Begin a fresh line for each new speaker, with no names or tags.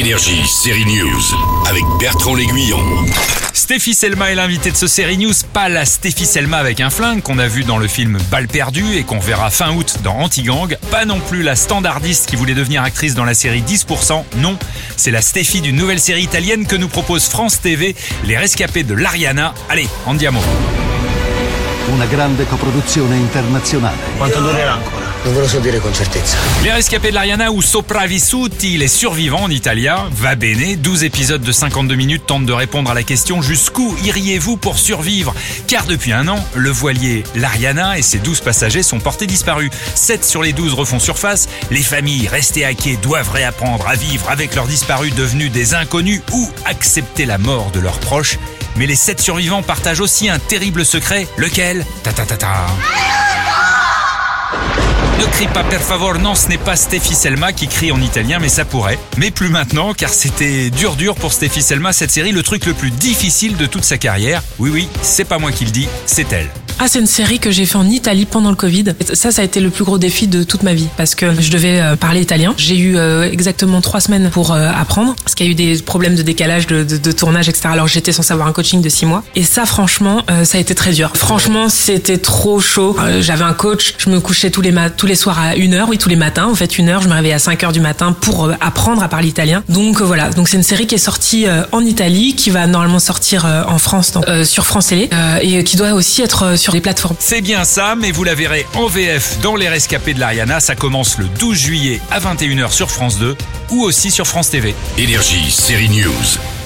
Énergie, série News, avec Bertrand L'Aiguillon.
Stéphie Selma est l'invitée de ce série news, pas la Stéphie Selma avec un flingue qu'on a vu dans le film Balle perdue et qu'on verra fin août dans Antigang, pas non plus la standardiste qui voulait devenir actrice dans la série 10%, non, c'est la Stéphie d'une nouvelle série italienne que nous propose France TV, Les Rescapés de l'Ariana. Allez, andiamo.
Una grande coproduzione internazionale.
Quanto durerà ancora? Non ve lo so dire con certezza.
Les Rescapés de l'Ariana ou Sopravvissuti, les survivants en italien, va bene, 12 épisodes de 52 minutes tentent de répondre à la question jusqu'où iriez-vous pour survivre? Car depuis un an, le voilier l'Ariana et ses 12 passagers sont portés disparus. 7 sur les 12 refont surface, les familles restées à quai doivent réapprendre à vivre avec leurs disparus devenus des inconnus ou accepter la mort de leurs proches. Mais les 7 survivants partagent aussi un terrible secret, lequel? Ta ta ta ta. Pas per favor, non ce n'est pas Stéphie Selma qui crie en italien mais ça pourrait. Mais plus maintenant car c'était dur dur pour Stéphie Selma cette série, le truc le plus difficile de toute sa carrière. Oui oui, c'est pas moi qui le dis, c'est elle.
Ah, c'est une série que j'ai fait en Italie pendant le Covid. Ça, ça a été le plus gros défi de toute ma vie parce que je devais euh, parler italien. J'ai eu euh, exactement trois semaines pour euh, apprendre parce qu'il y a eu des problèmes de décalage, de, tournage, etc. Alors j'étais censée avoir un coaching de six mois. Et ça, franchement, ça a été très dur. Franchement, c'était trop chaud. J'avais un coach. Je me couchais tous les tous les soirs à une heure, oui, tous les matins. En fait, une heure. Je me réveillais à 5 heures du matin pour apprendre à parler italien. Donc voilà. Donc c'est une série qui est sortie en Italie, qui va normalement sortir en France sur France Télé et qui doit aussi être sur les plateformes.
C'est bien ça, mais vous la verrez en VF dans Les Rescapés de l'Ariana. Ça commence le 12 juillet à 21h sur France 2 ou aussi sur France TV.
Énergie, série News.